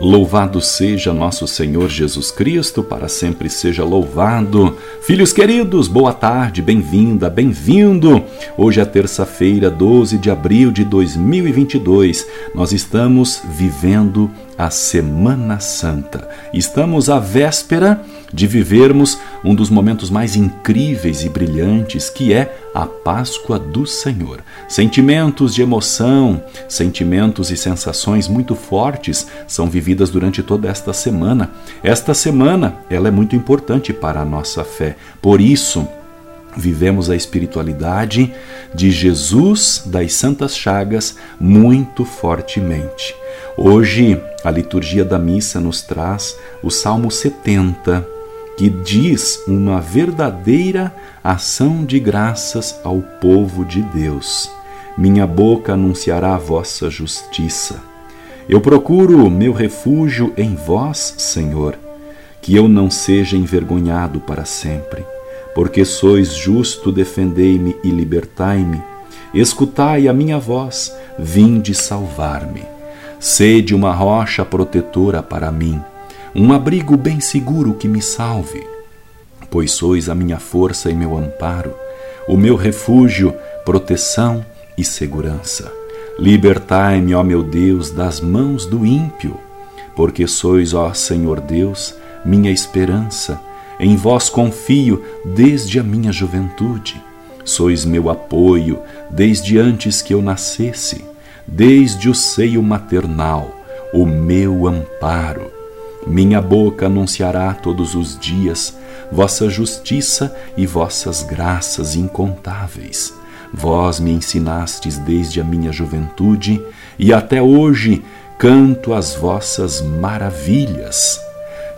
Louvado seja nosso Senhor Jesus Cristo, para sempre seja louvado. Filhos queridos, boa tarde, bem-vinda, bem-vindo. Hoje é terça-feira, 12 de abril de 2022. Nós estamos vivendo a Semana Santa. Estamos à véspera de vivermos um dos momentos mais incríveis e brilhantes, que é a Páscoa do Senhor. Sentimentos de emoção, sentimentos e sensações muito fortes são vividas durante toda esta semana. Esta semana, ela é muito importante para a nossa fé. Por isso, vivemos a espiritualidade de Jesus das Santas Chagas muito fortemente. Hoje, a liturgia da missa nos traz o Salmo 70, que diz uma verdadeira ação de graças ao povo de Deus. Minha boca anunciará a vossa justiça. Eu procuro meu refúgio em vós, Senhor, que eu não seja envergonhado para sempre. Porque sois justo, defendei-me e libertai-me. Escutai a minha voz, vinde salvar-me. Sede uma rocha protetora para mim, um abrigo bem seguro que me salve. Pois sois a minha força e meu amparo, o meu refúgio, proteção e segurança. Libertai-me, ó meu Deus, das mãos do ímpio, porque sois, ó Senhor Deus, minha esperança. Em vós confio desde a minha juventude. Sois meu apoio desde antes que eu nascesse desde o seio maternal, o meu amparo. Minha boca anunciará todos os dias vossa justiça e vossas graças incontáveis. Vós me ensinastes desde a minha juventude e até hoje canto as vossas maravilhas.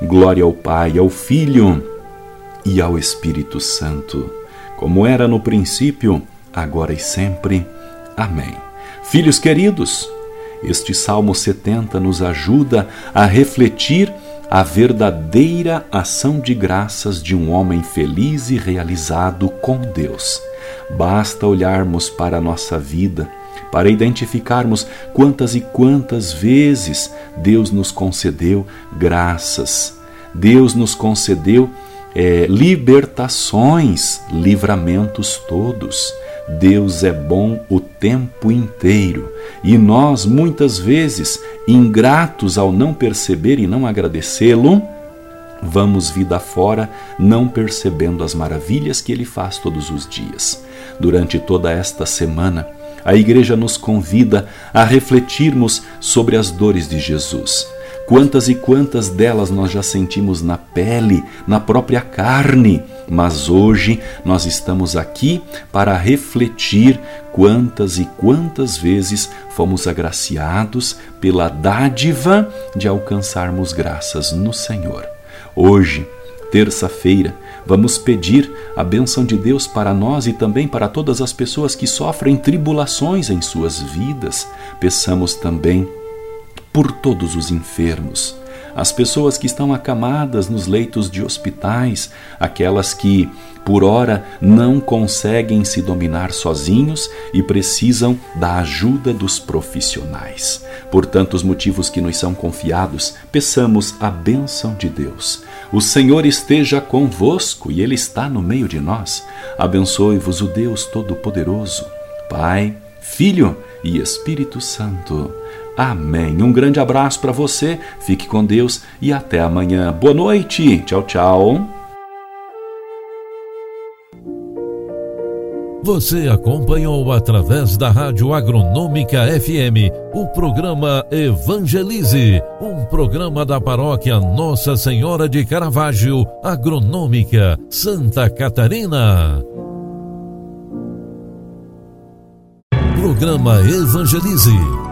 Glória ao Pai, ao Filho e ao Espírito Santo, como era no princípio, agora e sempre. Amém. Filhos queridos, este Salmo 70 nos ajuda a refletir a verdadeira ação de graças de um homem feliz e realizado com Deus. Basta olharmos para a nossa vida para identificarmos quantas e quantas vezes Deus nos concedeu graças, Deus nos concedeu é, libertações, livramentos todos. Deus é bom o tempo inteiro e nós, muitas vezes, ingratos ao não perceber e não agradecê-lo, vamos vida fora não percebendo as maravilhas que ele faz todos os dias. Durante toda esta semana, a igreja nos convida a refletirmos sobre as dores de Jesus Quantas e quantas delas nós já sentimos na pele, na própria carne, mas hoje nós estamos aqui para refletir quantas e quantas vezes fomos agraciados pela dádiva de alcançarmos graças no Senhor. Hoje, terça-feira, vamos pedir a bênção de Deus para nós e também para todas as pessoas que sofrem tribulações em suas vidas. Peçamos também por todos os enfermos, as pessoas que estão acamadas nos leitos de hospitais, aquelas que, por ora, não conseguem se dominar sozinhos e precisam da ajuda dos profissionais. Por tantos motivos que nos são confiados, peçamos a bênção de Deus. O Senhor esteja convosco e Ele está no meio de nós. Abençoe-vos o Deus Todo-Poderoso, Pai, Filho e Espírito Santo. Amém. Um grande abraço para você, fique com Deus e até amanhã. Boa noite. Tchau, tchau. Você acompanhou através da Rádio Agronômica FM o programa Evangelize, um programa da paróquia Nossa Senhora de Caravaggio, Agronômica, Santa Catarina. Programa Evangelize